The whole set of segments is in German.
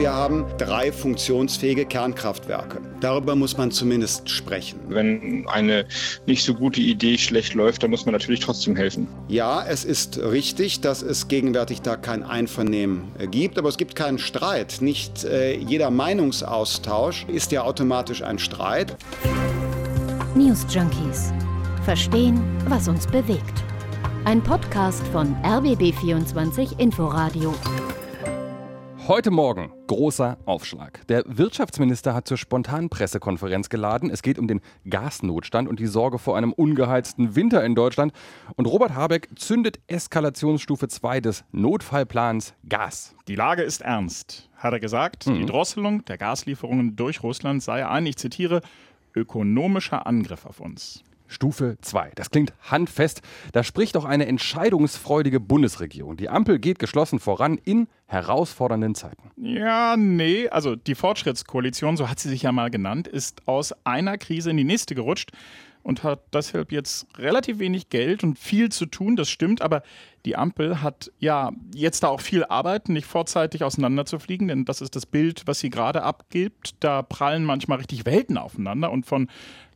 wir haben drei funktionsfähige Kernkraftwerke. Darüber muss man zumindest sprechen. Wenn eine nicht so gute Idee schlecht läuft, dann muss man natürlich trotzdem helfen. Ja, es ist richtig, dass es gegenwärtig da kein Einvernehmen äh, gibt, aber es gibt keinen Streit. Nicht äh, jeder Meinungsaustausch ist ja automatisch ein Streit. News Junkies. Verstehen, was uns bewegt. Ein Podcast von RBB24 Inforadio. Heute Morgen großer Aufschlag. Der Wirtschaftsminister hat zur spontanen Pressekonferenz geladen. Es geht um den Gasnotstand und die Sorge vor einem ungeheizten Winter in Deutschland. Und Robert Habeck zündet Eskalationsstufe 2 des Notfallplans Gas. Die Lage ist ernst, hat er gesagt. Mhm. Die Drosselung der Gaslieferungen durch Russland sei ein, ich zitiere, ökonomischer Angriff auf uns. Stufe 2. Das klingt handfest. Da spricht doch eine entscheidungsfreudige Bundesregierung. Die Ampel geht geschlossen voran in herausfordernden Zeiten. Ja, nee, also die Fortschrittskoalition, so hat sie sich ja mal genannt, ist aus einer Krise in die nächste gerutscht und hat deshalb jetzt relativ wenig Geld und viel zu tun, das stimmt, aber die Ampel hat ja jetzt da auch viel Arbeit, nicht vorzeitig auseinanderzufliegen, denn das ist das Bild, was sie gerade abgibt. Da prallen manchmal richtig Welten aufeinander und von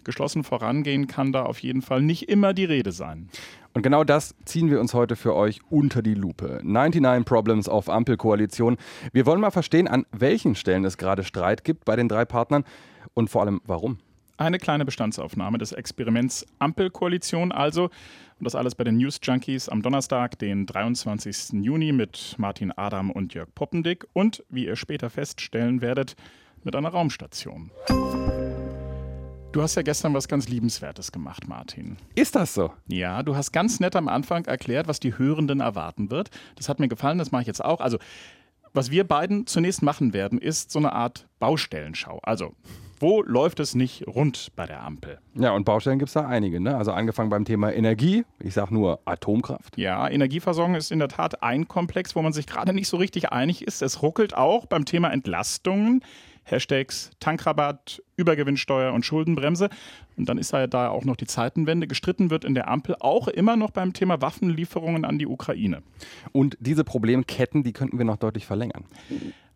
geschlossen vorangehen kann da auf jeden Fall nicht immer die Rede sein. Und genau das ziehen wir uns heute für euch unter die Lupe. 99 Problems auf Ampelkoalition. Wir wollen mal verstehen, an welchen Stellen es gerade Streit gibt bei den drei Partnern und vor allem warum. Eine kleine Bestandsaufnahme des Experiments Ampelkoalition also. Und das alles bei den News Junkies am Donnerstag, den 23. Juni mit Martin Adam und Jörg Poppendick und, wie ihr später feststellen werdet, mit einer Raumstation. Du hast ja gestern was ganz Liebenswertes gemacht, Martin. Ist das so? Ja, du hast ganz nett am Anfang erklärt, was die Hörenden erwarten wird. Das hat mir gefallen, das mache ich jetzt auch. Also, was wir beiden zunächst machen werden, ist so eine Art Baustellenschau. Also, wo läuft es nicht rund bei der Ampel? Ja, und Baustellen gibt es da einige. Ne? Also angefangen beim Thema Energie, ich sage nur Atomkraft. Ja, Energieversorgung ist in der Tat ein Komplex, wo man sich gerade nicht so richtig einig ist. Es ruckelt auch beim Thema Entlastungen. Hashtags Tankrabatt, Übergewinnsteuer und Schuldenbremse. Und dann ist ja da auch noch die Zeitenwende. Gestritten wird in der Ampel auch immer noch beim Thema Waffenlieferungen an die Ukraine. Und diese Problemketten, die könnten wir noch deutlich verlängern.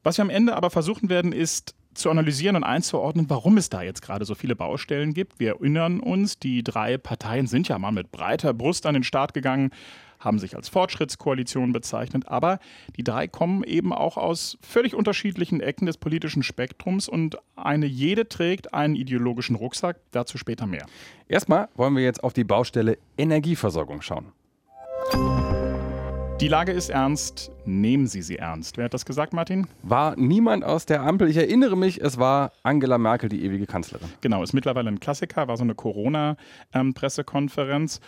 Was wir am Ende aber versuchen werden, ist zu analysieren und einzuordnen, warum es da jetzt gerade so viele Baustellen gibt. Wir erinnern uns, die drei Parteien sind ja mal mit breiter Brust an den Start gegangen, haben sich als Fortschrittskoalition bezeichnet, aber die drei kommen eben auch aus völlig unterschiedlichen Ecken des politischen Spektrums und eine jede trägt einen ideologischen Rucksack, dazu später mehr. Erstmal wollen wir jetzt auf die Baustelle Energieversorgung schauen. Die Lage ist ernst, nehmen Sie sie ernst. Wer hat das gesagt, Martin? War niemand aus der Ampel. Ich erinnere mich, es war Angela Merkel, die ewige Kanzlerin. Genau, ist mittlerweile ein Klassiker, war so eine Corona-Pressekonferenz. Ähm,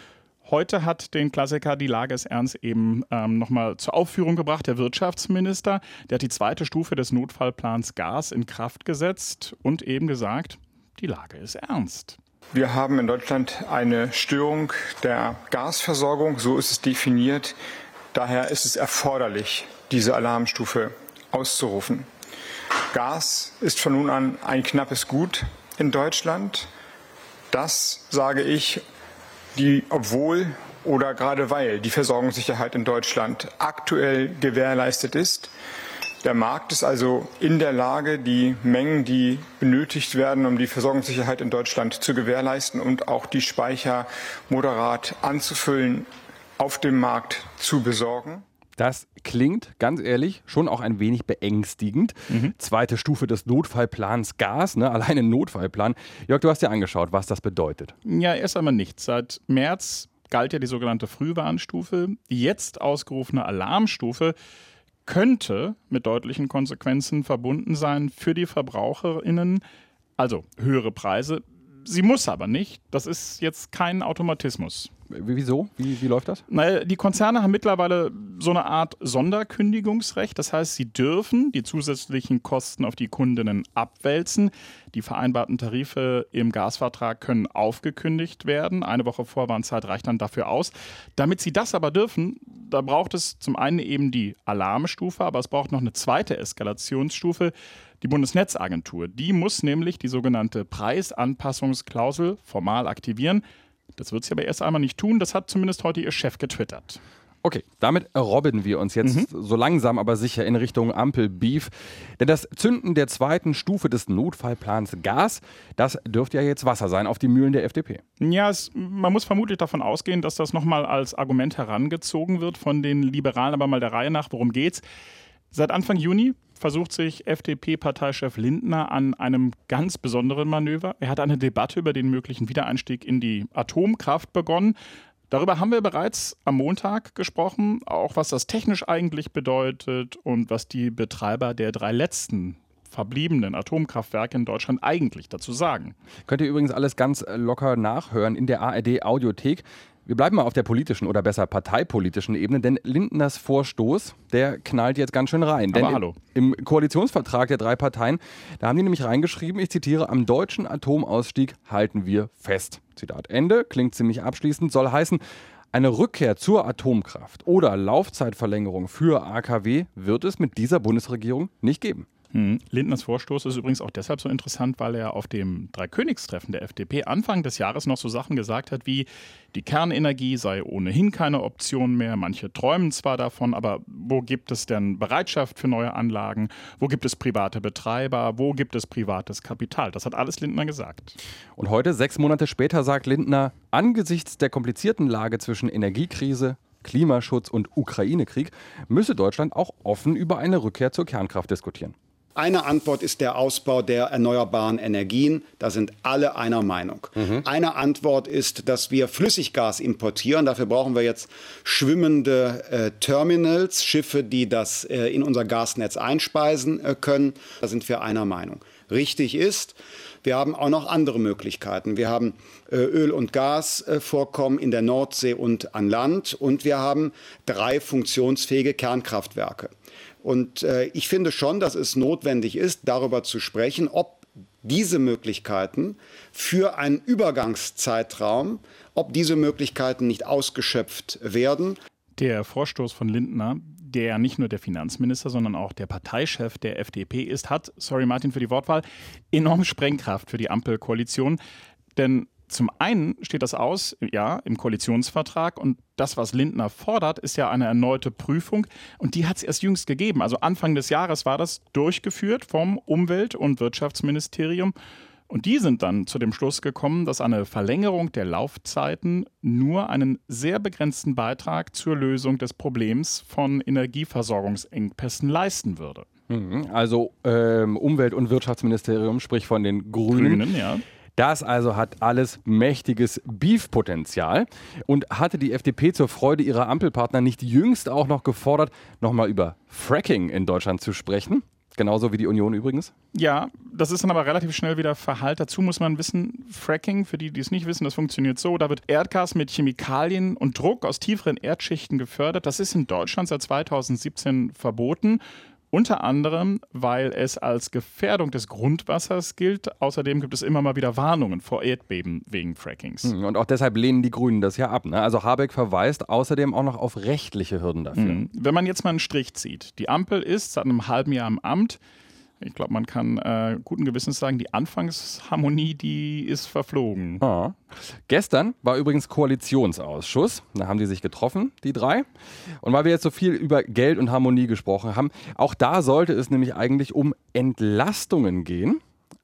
Heute hat den Klassiker Die Lage ist ernst eben ähm, nochmal zur Aufführung gebracht. Der Wirtschaftsminister, der hat die zweite Stufe des Notfallplans Gas in Kraft gesetzt und eben gesagt, die Lage ist ernst. Wir haben in Deutschland eine Störung der Gasversorgung, so ist es definiert. Daher ist es erforderlich, diese Alarmstufe auszurufen. Gas ist von nun an ein knappes Gut in Deutschland. Das sage ich die, obwohl oder gerade weil die Versorgungssicherheit in Deutschland aktuell gewährleistet ist. Der Markt ist also in der Lage, die Mengen, die benötigt werden, um die Versorgungssicherheit in Deutschland zu gewährleisten und auch die Speicher moderat anzufüllen, auf dem Markt zu besorgen. Das klingt, ganz ehrlich, schon auch ein wenig beängstigend. Mhm. Zweite Stufe des Notfallplans Gas, ne? alleine Notfallplan. Jörg, du hast dir angeschaut, was das bedeutet. Ja, erst einmal nichts. Seit März galt ja die sogenannte Frühwarnstufe. Die jetzt ausgerufene Alarmstufe könnte mit deutlichen Konsequenzen verbunden sein für die VerbraucherInnen. Also höhere Preise. Sie muss aber nicht. Das ist jetzt kein Automatismus. Wieso? Wie, wie läuft das? Naja, die Konzerne haben mittlerweile so eine Art Sonderkündigungsrecht. Das heißt, sie dürfen die zusätzlichen Kosten auf die Kundinnen abwälzen. Die vereinbarten Tarife im Gasvertrag können aufgekündigt werden. Eine Woche Vorwarnzeit reicht dann dafür aus. Damit sie das aber dürfen, da braucht es zum einen eben die Alarmstufe, aber es braucht noch eine zweite Eskalationsstufe. Die Bundesnetzagentur, die muss nämlich die sogenannte Preisanpassungsklausel formal aktivieren. Das wird sie aber erst einmal nicht tun. Das hat zumindest heute ihr Chef getwittert. Okay, damit robben wir uns jetzt mhm. so langsam aber sicher in Richtung Ampel-Beef. Denn das Zünden der zweiten Stufe des Notfallplans Gas, das dürfte ja jetzt Wasser sein auf die Mühlen der FDP. Ja, es, man muss vermutlich davon ausgehen, dass das nochmal als Argument herangezogen wird von den Liberalen, aber mal der Reihe nach, worum geht's? Seit Anfang Juni versucht sich FDP-Parteichef Lindner an einem ganz besonderen Manöver. Er hat eine Debatte über den möglichen Wiedereinstieg in die Atomkraft begonnen. Darüber haben wir bereits am Montag gesprochen, auch was das technisch eigentlich bedeutet und was die Betreiber der drei letzten verbliebenen Atomkraftwerke in Deutschland eigentlich dazu sagen. Könnt ihr übrigens alles ganz locker nachhören in der ARD Audiothek. Wir bleiben mal auf der politischen oder besser parteipolitischen Ebene, denn Lindners Vorstoß, der knallt jetzt ganz schön rein. Aber hallo. Im, Im Koalitionsvertrag der drei Parteien, da haben die nämlich reingeschrieben, ich zitiere, am deutschen Atomausstieg halten wir fest. Zitat Ende, klingt ziemlich abschließend, soll heißen, eine Rückkehr zur Atomkraft oder Laufzeitverlängerung für AKW wird es mit dieser Bundesregierung nicht geben. Hm. Lindners Vorstoß ist übrigens auch deshalb so interessant, weil er auf dem Dreikönigstreffen der FDP Anfang des Jahres noch so Sachen gesagt hat wie, die Kernenergie sei ohnehin keine Option mehr. Manche träumen zwar davon, aber wo gibt es denn Bereitschaft für neue Anlagen? Wo gibt es private Betreiber? Wo gibt es privates Kapital? Das hat alles Lindner gesagt. Und heute, sechs Monate später, sagt Lindner, angesichts der komplizierten Lage zwischen Energiekrise, Klimaschutz und Ukraine-Krieg müsse Deutschland auch offen über eine Rückkehr zur Kernkraft diskutieren. Eine Antwort ist der Ausbau der erneuerbaren Energien. Da sind alle einer Meinung. Mhm. Eine Antwort ist, dass wir Flüssiggas importieren. Dafür brauchen wir jetzt schwimmende äh, Terminals, Schiffe, die das äh, in unser Gasnetz einspeisen äh, können. Da sind wir einer Meinung. Richtig ist, wir haben auch noch andere Möglichkeiten. Wir haben äh, Öl- und Gasvorkommen in der Nordsee und an Land und wir haben drei funktionsfähige Kernkraftwerke. Und äh, ich finde schon, dass es notwendig ist, darüber zu sprechen, ob diese Möglichkeiten für einen Übergangszeitraum, ob diese Möglichkeiten nicht ausgeschöpft werden. Der Vorstoß von Lindner, der nicht nur der Finanzminister, sondern auch der Parteichef der FDP ist, hat, sorry Martin für die Wortwahl, enorme Sprengkraft für die Ampelkoalition. Denn zum einen steht das aus, ja, im Koalitionsvertrag und das, was Lindner fordert, ist ja eine erneute Prüfung und die hat es erst jüngst gegeben. Also Anfang des Jahres war das durchgeführt vom Umwelt- und Wirtschaftsministerium und die sind dann zu dem Schluss gekommen, dass eine Verlängerung der Laufzeiten nur einen sehr begrenzten Beitrag zur Lösung des Problems von Energieversorgungsengpässen leisten würde. Mhm. Also ähm, Umwelt- und Wirtschaftsministerium, sprich von den Grünen. Grünen ja. Das also hat alles mächtiges Beef-Potenzial. Und hatte die FDP zur Freude ihrer Ampelpartner nicht jüngst auch noch gefordert, nochmal über Fracking in Deutschland zu sprechen? Genauso wie die Union übrigens? Ja, das ist dann aber relativ schnell wieder Verhalt. Dazu muss man wissen, Fracking, für die, die es nicht wissen, das funktioniert so. Da wird Erdgas mit Chemikalien und Druck aus tieferen Erdschichten gefördert. Das ist in Deutschland seit 2017 verboten. Unter anderem, weil es als Gefährdung des Grundwassers gilt. Außerdem gibt es immer mal wieder Warnungen vor Erdbeben wegen Frackings. Hm, und auch deshalb lehnen die Grünen das ja ab. Ne? Also Habeck verweist außerdem auch noch auf rechtliche Hürden dafür. Mhm. Wenn man jetzt mal einen Strich zieht. Die Ampel ist seit einem halben Jahr im Amt. Ich glaube, man kann äh, guten Gewissens sagen, die Anfangsharmonie, die ist verflogen. Ah. Gestern war übrigens Koalitionsausschuss. Da haben die sich getroffen, die drei. Und weil wir jetzt so viel über Geld und Harmonie gesprochen haben, auch da sollte es nämlich eigentlich um Entlastungen gehen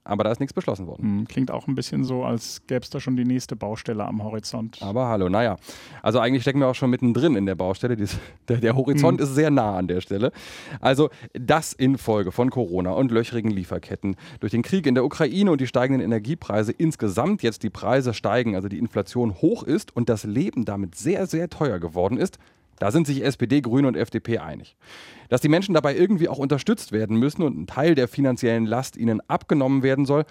aber da ist nichts beschlossen worden. Hm, klingt auch ein bisschen so, als gäbe es da schon die nächste Baustelle am Horizont. Aber hallo, naja. Also eigentlich stecken wir auch schon mittendrin in der Baustelle. Dies, der, der, Horizont mhm. ist sehr nah an der Stelle. Also das infolge von Corona und löchrigen Lieferketten, durch den Krieg in der Ukraine und die steigenden Energiepreise insgesamt jetzt die Preise steigen, also die Inflation hoch ist und das Leben damit sehr, sehr teuer geworden ist, da sind sich SPD, Grüne und FDP einig. Dass die Menschen dabei irgendwie auch unterstützt werden müssen und ein Teil der finanziellen Last ihnen abgenommen werden soll,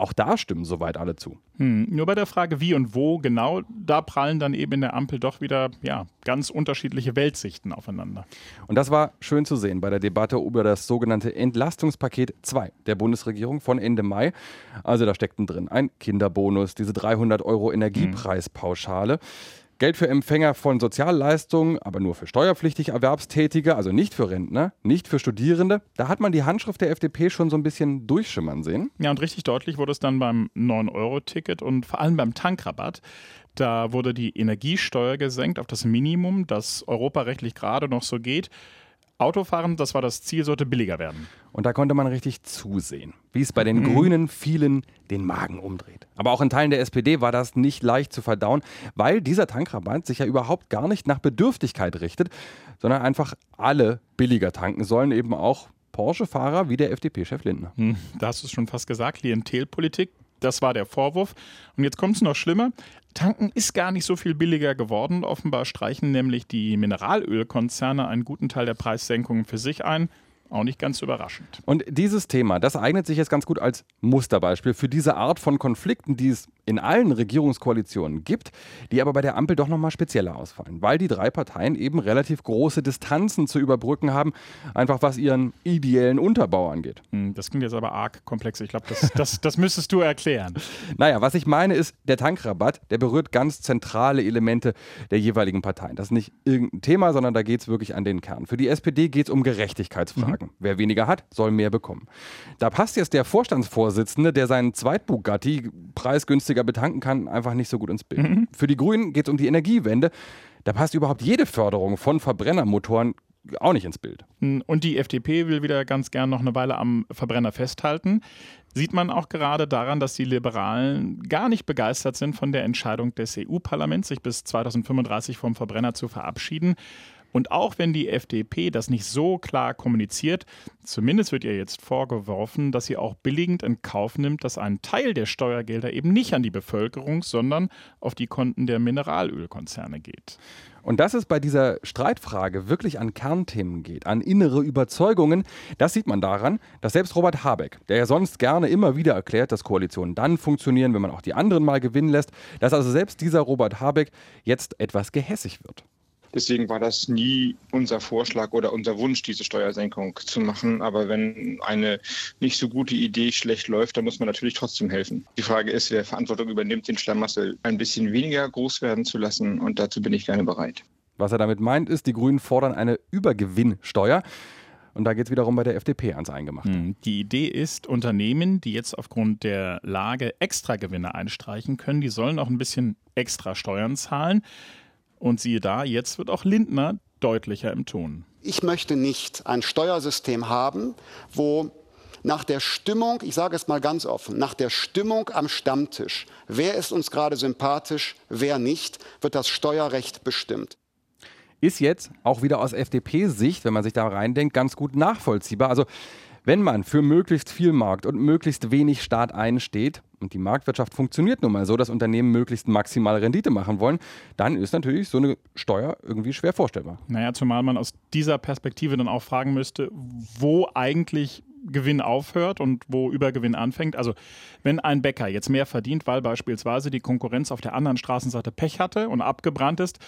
auch da stimmen soweit alle zu. Hm, nur bei der Frage, wie und wo genau, da prallen dann eben in der Ampel doch wieder ja, ganz unterschiedliche Weltsichten aufeinander. Und das war schön zu sehen bei der Debatte über das sogenannte Entlastungspaket 2 der Bundesregierung von Ende Mai. Also da steckten drin ein Kinderbonus, diese 300 Euro Energiepreispauschale. Hm. Geld für Empfänger von Sozialleistungen, aber nur für steuerpflichtig Erwerbstätige, also nicht für Rentner, nicht für Studierende. Da hat man die Handschrift der FDP schon so ein bisschen durchschimmern sehen. Ja, und richtig deutlich wurde es dann beim 9-Euro-Ticket und vor allem beim Tankrabatt. Da wurde die Energiesteuer gesenkt auf das Minimum, das europarechtlich gerade noch so geht. Autofahren, das war das Ziel, sollte billiger werden. Und da konnte man richtig zusehen, wie es bei den mhm. Grünen vielen den Magen umdreht. Aber auch in Teilen der SPD war das nicht leicht zu verdauen, weil dieser Tankrabatt sich ja überhaupt gar nicht nach Bedürftigkeit richtet, sondern einfach alle billiger tanken sollen, eben auch Porsche-Fahrer wie der FDP-Chef Lindner. Hm, da hast du es schon fast gesagt, Klientelpolitik. Das war der Vorwurf. Und jetzt kommt es noch schlimmer. Tanken ist gar nicht so viel billiger geworden. Offenbar streichen nämlich die Mineralölkonzerne einen guten Teil der Preissenkungen für sich ein. Auch nicht ganz überraschend. Und dieses Thema, das eignet sich jetzt ganz gut als Musterbeispiel für diese Art von Konflikten, die es in allen Regierungskoalitionen gibt, die aber bei der Ampel doch nochmal spezieller ausfallen, weil die drei Parteien eben relativ große Distanzen zu überbrücken haben, einfach was ihren ideellen Unterbau angeht. Hm, das klingt jetzt aber arg komplex. Ich glaube, das, das, das müsstest du erklären. naja, was ich meine ist, der Tankrabatt, der berührt ganz zentrale Elemente der jeweiligen Parteien. Das ist nicht irgendein Thema, sondern da geht es wirklich an den Kern. Für die SPD geht es um Gerechtigkeitsfragen. Mhm. Wer weniger hat, soll mehr bekommen. Da passt jetzt der Vorstandsvorsitzende, der seinen Zweit-Bugatti preisgünstiger günstiger betanken kann, einfach nicht so gut ins Bild. Mhm. Für die Grünen geht es um die Energiewende. Da passt überhaupt jede Förderung von Verbrennermotoren auch nicht ins Bild. Hm, und die FDP will wieder ganz gern noch eine Weile am Verbrenner festhalten. Sieht man auch gerade daran, dass die Liberalen gar nicht begeistert sind von der Entscheidung des EU-Parlaments, sich bis 2035 vom Verbrenner zu verabschieden. Und auch wenn die FDP das nicht so klar kommuniziert, zumindest wird ihr jetzt vorgeworfen, dass sie auch billigend in Kauf nimmt, dass ein Teil der Steuergelder eben nicht an die Bevölkerung, sondern auf die Konten der Mineralölkonzerne geht. Und dass es bei dieser Streitfrage wirklich an Kernthemen geht, an innere Überzeugungen, das sieht man daran, dass selbst Robert Habeck, der ja sonst gerne immer wieder erklärt, dass Koalitionen dann funktionieren, wenn man auch die anderen mal gewinnen lässt, dass also selbst dieser Robert Habeck jetzt etwas gehässig wird. Deswegen war das nie unser Vorschlag oder unser Wunsch, diese Steuersenkung zu machen. Aber wenn eine nicht so gute Idee schlecht läuft, dann muss man natürlich trotzdem helfen. Die Frage ist, wer Verantwortung übernimmt, den Schlamassel ein bisschen weniger groß werden zu lassen. Und dazu bin ich gerne bereit. Was er damit meint, ist, die Grünen fordern eine Übergewinnsteuer. Und da geht es wiederum bei der FDP ans Eingemachte. Hm, die Idee ist, Unternehmen, die jetzt aufgrund der Lage Extragewinne einstreichen können, die sollen auch ein bisschen extra Steuern zahlen. Und siehe da, jetzt wird auch Lindner deutlicher im Ton. Ich möchte nicht ein Steuersystem haben, wo nach der Stimmung, ich sage es mal ganz offen, nach der Stimmung am Stammtisch, wer ist uns gerade sympathisch, wer nicht, wird das Steuerrecht bestimmt. Ist jetzt auch wieder aus FDP-Sicht, wenn man sich da reindenkt, ganz gut nachvollziehbar. Also wenn man für möglichst viel Markt und möglichst wenig Staat einsteht, und die Marktwirtschaft funktioniert nun mal so, dass Unternehmen möglichst maximale Rendite machen wollen, dann ist natürlich so eine Steuer irgendwie schwer vorstellbar. Naja, zumal man aus dieser Perspektive dann auch fragen müsste, wo eigentlich Gewinn aufhört und wo Übergewinn anfängt. Also wenn ein Bäcker jetzt mehr verdient, weil beispielsweise die Konkurrenz auf der anderen Straßenseite Pech hatte und abgebrannt ist,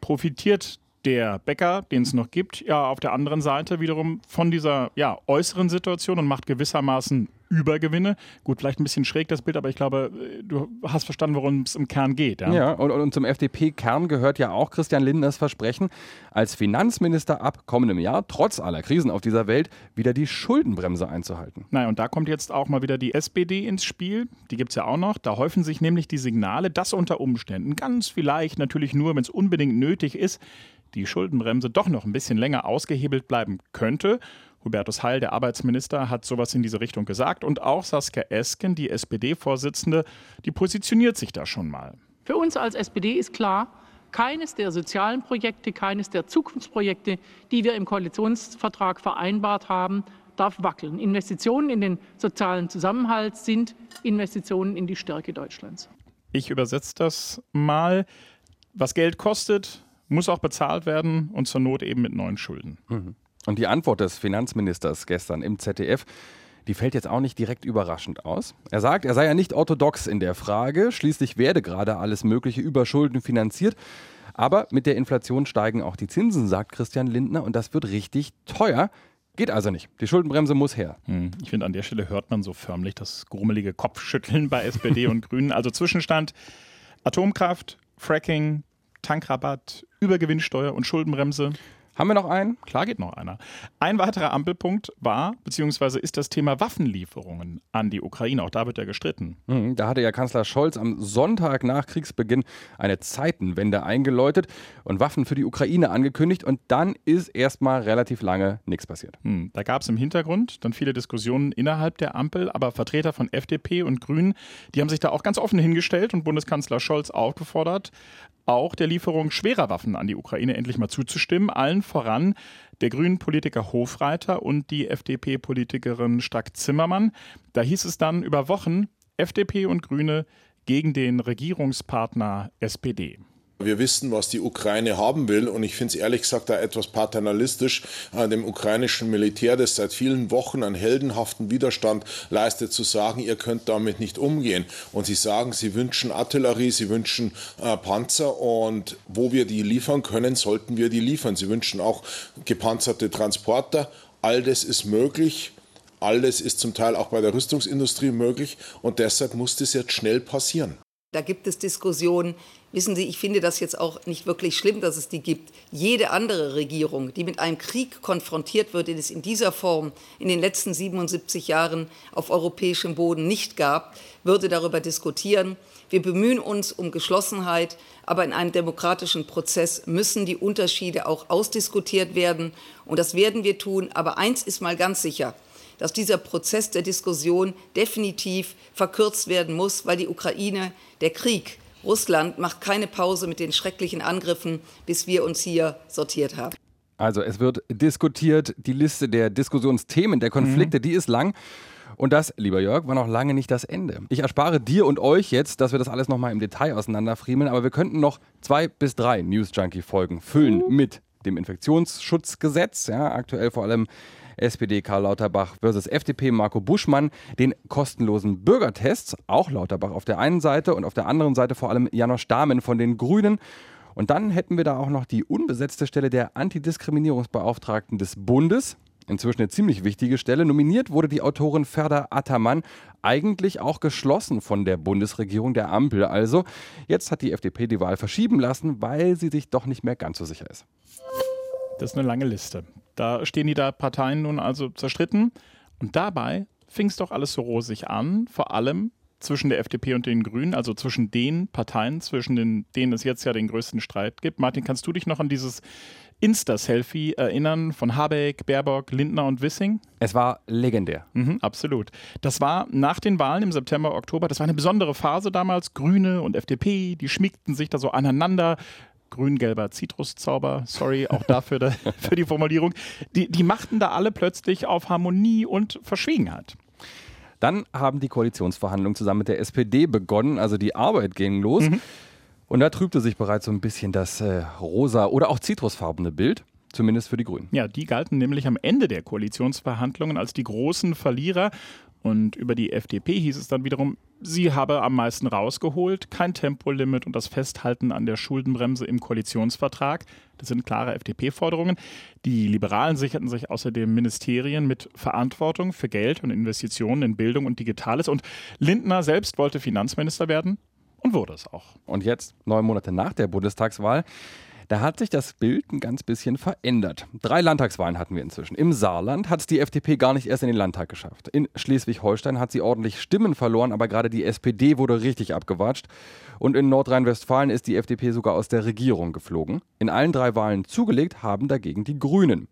profitiert der Bäcker, den es noch gibt, ja auf der anderen Seite wiederum von dieser ja, äußeren Situation und macht gewissermaßen Übergewinne. Gut, vielleicht ein bisschen schräg das Bild, aber ich glaube, du hast verstanden, worum es im Kern geht. Ja, ja und, und zum FDP-Kern gehört ja auch Christian Lindners Versprechen, als Finanzminister ab kommendem Jahr, trotz aller Krisen auf dieser Welt, wieder die Schuldenbremse einzuhalten. Naja, und da kommt jetzt auch mal wieder die SPD ins Spiel. Die gibt es ja auch noch. Da häufen sich nämlich die Signale, dass unter Umständen, ganz vielleicht natürlich nur, wenn es unbedingt nötig ist, die Schuldenbremse doch noch ein bisschen länger ausgehebelt bleiben könnte. Hubertus Heil, der Arbeitsminister, hat sowas in diese Richtung gesagt. Und auch Saskia Esken, die SPD-Vorsitzende, die positioniert sich da schon mal. Für uns als SPD ist klar, keines der sozialen Projekte, keines der Zukunftsprojekte, die wir im Koalitionsvertrag vereinbart haben, darf wackeln. Investitionen in den sozialen Zusammenhalt sind Investitionen in die Stärke Deutschlands. Ich übersetze das mal. Was Geld kostet, muss auch bezahlt werden und zur Not eben mit neuen Schulden. Mhm. Und die Antwort des Finanzministers gestern im ZDF, die fällt jetzt auch nicht direkt überraschend aus. Er sagt, er sei ja nicht orthodox in der Frage, schließlich werde gerade alles mögliche über Schulden finanziert. Aber mit der Inflation steigen auch die Zinsen, sagt Christian Lindner, und das wird richtig teuer. Geht also nicht. Die Schuldenbremse muss her. Hm, ich finde, an der Stelle hört man so förmlich das grummelige Kopfschütteln bei SPD und Grünen. Also Zwischenstand: Atomkraft, Fracking, Tankrabatt, Übergewinnsteuer und Schuldenbremse. Haben wir noch einen? Klar geht noch einer. Ein weiterer Ampelpunkt war, beziehungsweise ist das Thema Waffenlieferungen an die Ukraine. Auch da wird ja gestritten. Mhm, da hatte ja Kanzler Scholz am Sonntag nach Kriegsbeginn eine Zeitenwende eingeläutet und Waffen für die Ukraine angekündigt. Und dann ist erstmal relativ lange nichts passiert. Mhm, da gab es im Hintergrund dann viele Diskussionen innerhalb der Ampel, aber Vertreter von FDP und Grünen, die haben sich da auch ganz offen hingestellt und Bundeskanzler Scholz aufgefordert, auch der Lieferung schwerer Waffen an die Ukraine endlich mal zuzustimmen. Allen voran der grünen Politiker Hofreiter und die FDP-Politikerin Strack-Zimmermann. Da hieß es dann über Wochen FDP und Grüne gegen den Regierungspartner SPD. Wir wissen, was die Ukraine haben will und ich finde es ehrlich gesagt da etwas paternalistisch, äh, dem ukrainischen Militär, das seit vielen Wochen einen heldenhaften Widerstand leistet, zu sagen, ihr könnt damit nicht umgehen. Und sie sagen, sie wünschen Artillerie, sie wünschen äh, Panzer und wo wir die liefern können, sollten wir die liefern. Sie wünschen auch gepanzerte Transporter. All das ist möglich. Alles ist zum Teil auch bei der Rüstungsindustrie möglich und deshalb muss das jetzt schnell passieren. Da gibt es Diskussionen. Wissen Sie, ich finde das jetzt auch nicht wirklich schlimm, dass es die gibt. Jede andere Regierung, die mit einem Krieg konfrontiert wird, den es in dieser Form in den letzten 77 Jahren auf europäischem Boden nicht gab, würde darüber diskutieren. Wir bemühen uns um Geschlossenheit, aber in einem demokratischen Prozess müssen die Unterschiede auch ausdiskutiert werden. Und das werden wir tun. Aber eins ist mal ganz sicher dass dieser Prozess der Diskussion definitiv verkürzt werden muss, weil die Ukraine, der Krieg, Russland macht keine Pause mit den schrecklichen Angriffen, bis wir uns hier sortiert haben. Also es wird diskutiert, die Liste der Diskussionsthemen, der Konflikte, mhm. die ist lang. Und das, lieber Jörg, war noch lange nicht das Ende. Ich erspare dir und euch jetzt, dass wir das alles nochmal im Detail auseinanderfriemeln, aber wir könnten noch zwei bis drei News Junkie-Folgen füllen mhm. mit dem Infektionsschutzgesetz, ja, aktuell vor allem SPD Karl Lauterbach versus FDP Marco Buschmann, den kostenlosen Bürgertests, auch Lauterbach auf der einen Seite und auf der anderen Seite vor allem Janosch Dahmen von den Grünen. Und dann hätten wir da auch noch die unbesetzte Stelle der Antidiskriminierungsbeauftragten des Bundes. Inzwischen eine ziemlich wichtige Stelle. Nominiert wurde die Autorin Ferda Attermann, eigentlich auch geschlossen von der Bundesregierung der Ampel. Also, jetzt hat die FDP die Wahl verschieben lassen, weil sie sich doch nicht mehr ganz so sicher ist. Das ist eine lange Liste. Da stehen die da Parteien nun also zerstritten. Und dabei fing es doch alles so rosig an, vor allem zwischen der FDP und den Grünen, also zwischen den Parteien, zwischen den, denen es jetzt ja den größten Streit gibt. Martin, kannst du dich noch an dieses Insta-Selfie erinnern von Habeck, Baerbock, Lindner und Wissing? Es war legendär. Mhm, absolut. Das war nach den Wahlen im September, Oktober. Das war eine besondere Phase damals. Grüne und FDP, die schmiegten sich da so aneinander grün-gelber Zitruszauber, sorry auch dafür für die Formulierung, die, die machten da alle plötzlich auf Harmonie und Verschwiegenheit. Dann haben die Koalitionsverhandlungen zusammen mit der SPD begonnen, also die Arbeit ging los. Mhm. Und da trübte sich bereits so ein bisschen das äh, rosa oder auch zitrusfarbene Bild. Zumindest für die Grünen. Ja, die galten nämlich am Ende der Koalitionsverhandlungen als die großen Verlierer. Und über die FDP hieß es dann wiederum, sie habe am meisten rausgeholt, kein Tempolimit und das Festhalten an der Schuldenbremse im Koalitionsvertrag. Das sind klare FDP-Forderungen. Die Liberalen sicherten sich außerdem Ministerien mit Verantwortung für Geld und Investitionen in Bildung und Digitales. Und Lindner selbst wollte Finanzminister werden und wurde es auch. Und jetzt, neun Monate nach der Bundestagswahl, da hat sich das Bild ein ganz bisschen verändert. Drei Landtagswahlen hatten wir inzwischen. Im Saarland hat es die FDP gar nicht erst in den Landtag geschafft. In Schleswig-Holstein hat sie ordentlich Stimmen verloren, aber gerade die SPD wurde richtig abgewatscht. Und in Nordrhein-Westfalen ist die FDP sogar aus der Regierung geflogen. In allen drei Wahlen zugelegt haben dagegen die Grünen.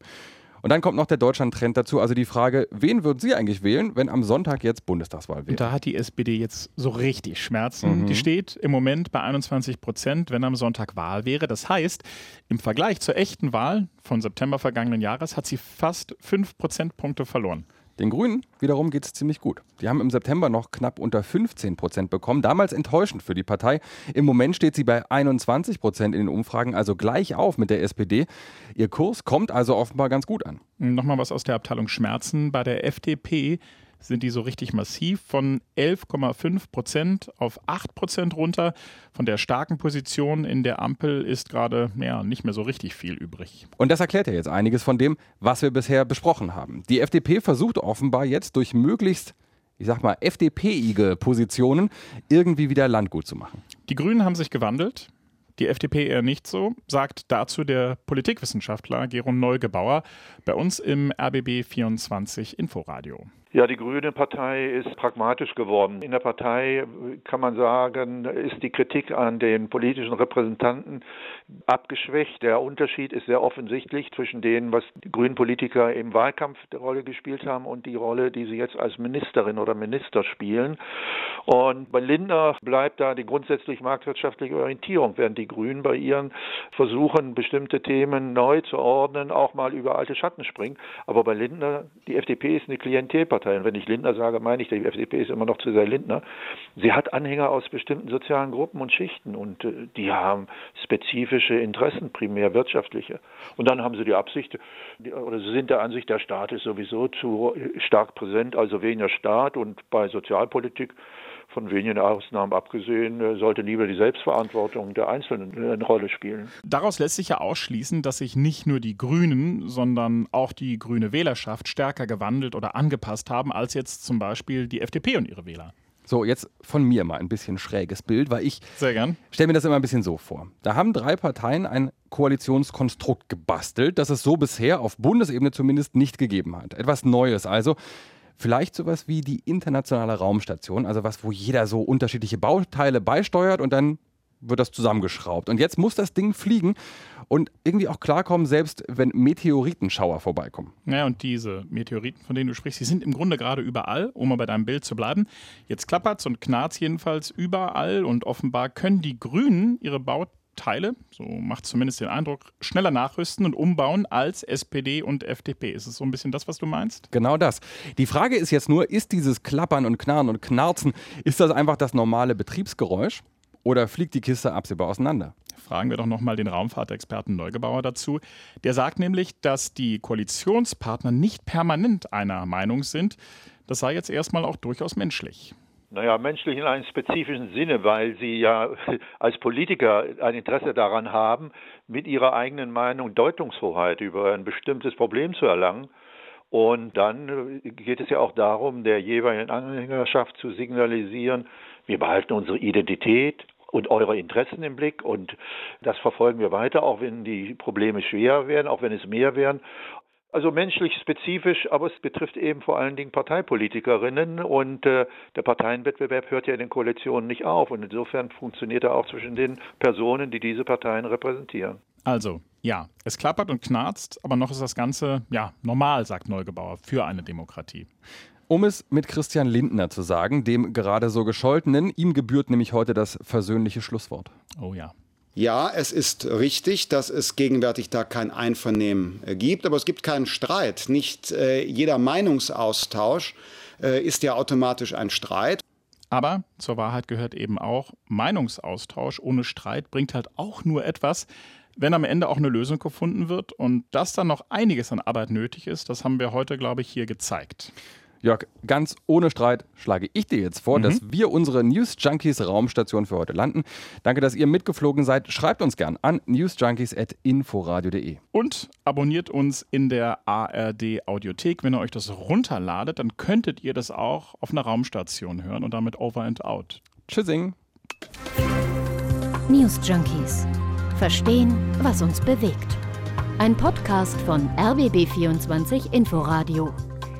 Und dann kommt noch der Deutschland-Trend dazu, also die Frage, wen würden Sie eigentlich wählen, wenn am Sonntag jetzt Bundestagswahl wäre? Und da hat die SPD jetzt so richtig Schmerzen. Mhm. Die steht im Moment bei 21 Prozent, wenn am Sonntag Wahl wäre. Das heißt, im Vergleich zur echten Wahl von September vergangenen Jahres hat sie fast 5 Prozentpunkte verloren. Den Grünen wiederum geht es ziemlich gut. Die haben im September noch knapp unter 15 Prozent bekommen. Damals enttäuschend für die Partei. Im Moment steht sie bei 21 Prozent in den Umfragen, also gleich auf mit der SPD. Ihr Kurs kommt also offenbar ganz gut an. Nochmal was aus der Abteilung Schmerzen. Bei der FDP sind die so richtig massiv von 11,5 Prozent auf 8 Prozent runter. Von der starken Position in der Ampel ist gerade ja, nicht mehr so richtig viel übrig. Und das erklärt ja jetzt einiges von dem, was wir bisher besprochen haben. Die FDP versucht offenbar jetzt durch möglichst ich sag mal, FDP-ige Positionen irgendwie wieder Landgut zu machen. Die Grünen haben sich gewandelt. Die FDP eher nicht so, sagt dazu der Politikwissenschaftler Gero Neugebauer bei uns im RBB 24 Inforadio. Ja, die Grüne Partei ist pragmatisch geworden. In der Partei kann man sagen, ist die Kritik an den politischen Repräsentanten abgeschwächt. Der Unterschied ist sehr offensichtlich zwischen dem, was die grünen Politiker im Wahlkampf der Rolle gespielt haben und die Rolle, die sie jetzt als Ministerin oder Minister spielen. Und bei Lindner bleibt da die grundsätzlich marktwirtschaftliche Orientierung, während die Grünen bei ihren versuchen, bestimmte Themen neu zu ordnen, auch mal über alte Schatten springen. Aber bei Lindner, die FDP ist eine Klientelpartei. Und wenn ich Lindner sage, meine ich, die FDP ist immer noch zu sehr Lindner. Sie hat Anhänger aus bestimmten sozialen Gruppen und Schichten und äh, die haben spezifische Interessen, primär wirtschaftliche. Und dann haben sie die Absicht, oder sie sind der Ansicht, der Staat ist sowieso zu stark präsent, also weniger Staat und bei Sozialpolitik von wenigen Ausnahmen abgesehen, äh, sollte lieber die Selbstverantwortung der Einzelnen eine Rolle spielen. Daraus lässt sich ja ausschließen, dass sich nicht nur die Grünen, sondern auch die grüne Wählerschaft stärker gewandelt oder angepasst haben als jetzt zum Beispiel die FDP und ihre Wähler. So, jetzt von mir mal ein bisschen schräges Bild, weil ich stelle mir das immer ein bisschen so vor. Da haben drei Parteien ein Koalitionskonstrukt gebastelt, das es so bisher auf Bundesebene zumindest nicht gegeben hat. Etwas Neues also. Vielleicht sowas wie die internationale Raumstation, also was, wo jeder so unterschiedliche Bauteile beisteuert und dann wird das zusammengeschraubt. Und jetzt muss das Ding fliegen und irgendwie auch klarkommen, selbst wenn Meteoritenschauer vorbeikommen. Ja, und diese Meteoriten, von denen du sprichst, die sind im Grunde gerade überall, um mal bei deinem Bild zu bleiben. Jetzt klappert's und knarzt jedenfalls überall und offenbar können die Grünen ihre Bauteile, so macht zumindest den Eindruck, schneller nachrüsten und umbauen als SPD und FDP. Ist es so ein bisschen das, was du meinst? Genau das. Die Frage ist jetzt nur, ist dieses Klappern und Knarren und Knarzen, ist das einfach das normale Betriebsgeräusch oder fliegt die Kiste absehbar auseinander? Fragen wir doch nochmal den Raumfahrtexperten Neugebauer dazu. Der sagt nämlich, dass die Koalitionspartner nicht permanent einer Meinung sind. Das sei jetzt erstmal auch durchaus menschlich. Naja, menschlich in einem spezifischen Sinne, weil sie ja als Politiker ein Interesse daran haben, mit ihrer eigenen Meinung Deutungshoheit über ein bestimmtes Problem zu erlangen. Und dann geht es ja auch darum, der jeweiligen Anhängerschaft zu signalisieren, wir behalten unsere Identität und eure Interessen im Blick und das verfolgen wir weiter, auch wenn die Probleme schwerer werden, auch wenn es mehr werden. Also menschlich spezifisch, aber es betrifft eben vor allen Dingen Parteipolitikerinnen und äh, der Parteienwettbewerb hört ja in den Koalitionen nicht auf und insofern funktioniert er auch zwischen den Personen, die diese Parteien repräsentieren. Also, ja, es klappert und knarzt, aber noch ist das Ganze, ja, normal, sagt Neugebauer, für eine Demokratie. Um es mit Christian Lindner zu sagen, dem gerade so gescholtenen, ihm gebührt nämlich heute das versöhnliche Schlusswort. Oh ja. Ja, es ist richtig, dass es gegenwärtig da kein Einvernehmen äh, gibt, aber es gibt keinen Streit. Nicht äh, jeder Meinungsaustausch äh, ist ja automatisch ein Streit. Aber zur Wahrheit gehört eben auch, Meinungsaustausch ohne Streit bringt halt auch nur etwas, wenn am Ende auch eine Lösung gefunden wird. Und dass dann noch einiges an Arbeit nötig ist, das haben wir heute, glaube ich, hier gezeigt. Jörg, ganz ohne Streit schlage ich dir jetzt vor, mhm. dass wir unsere News Junkies Raumstation für heute landen. Danke, dass ihr mitgeflogen seid. Schreibt uns gern an newsjunkies.inforadio.de. Und abonniert uns in der ARD Audiothek. Wenn ihr euch das runterladet, dann könntet ihr das auch auf einer Raumstation hören und damit over and out. Tschüssing. News Junkies. Verstehen, was uns bewegt. Ein Podcast von RBB24 Inforadio.